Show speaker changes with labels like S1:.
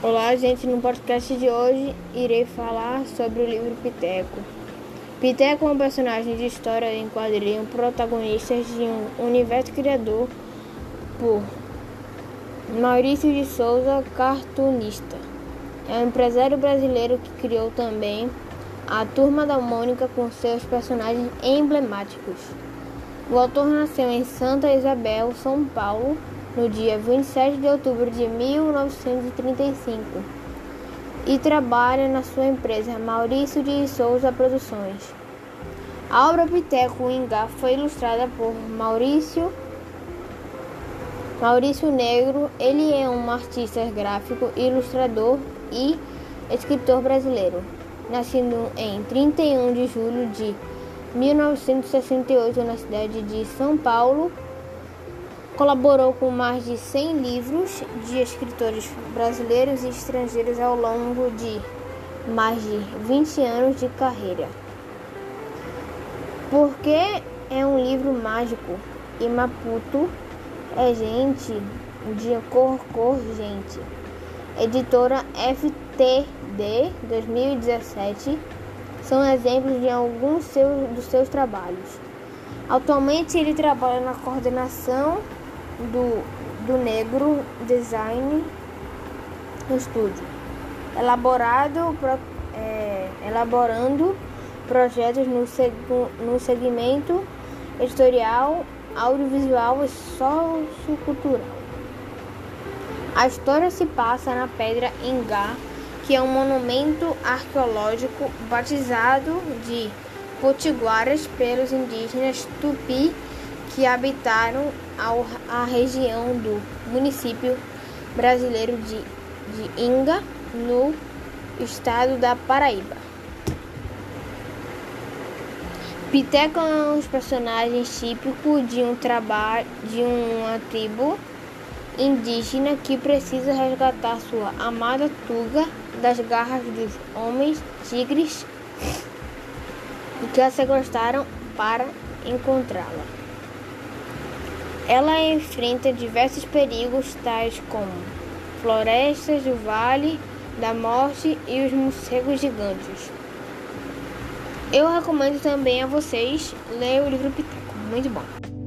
S1: Olá, gente. No podcast de hoje irei falar sobre o livro Piteco. Piteco é um personagem de história em quadrinho protagonista de um universo criador por Maurício de Souza, cartunista. É um empresário brasileiro que criou também a Turma da Mônica com seus personagens emblemáticos. O autor nasceu em Santa Isabel, São Paulo, no dia 27 de outubro de 1935 e trabalha na sua empresa Maurício de Souza Produções. A obra Piteco Ingá foi ilustrada por Maurício Maurício Negro. Ele é um artista gráfico, ilustrador e escritor brasileiro, nascido em 31 de julho de 1968 na cidade de São Paulo. Colaborou com mais de 100 livros de escritores brasileiros e estrangeiros ao longo de mais de 20 anos de carreira. Porque é um livro mágico e Maputo é gente de cor cor gente. Editora FTD 2017 são exemplos de alguns seus, dos seus trabalhos. Atualmente ele trabalha na coordenação do, do Negro Design no estúdio, elaborado, é, elaborando projetos no, seg, no segmento editorial, audiovisual e sociocultural. A história se passa na Pedra Ingá, que é um monumento arqueológico batizado de potiguaras pelos indígenas tupi que habitaram a região do município brasileiro de, de Inga, no estado da Paraíba. Piteco é um personagem típico de um trabalho de uma tribo indígena que precisa resgatar sua amada Tuga das garras dos homens tigres que a sequestraram para encontrá-la. Ela enfrenta diversos perigos, tais como florestas do Vale da Morte e os morcegos gigantes. Eu recomendo também a vocês ler o livro Piteco, muito bom.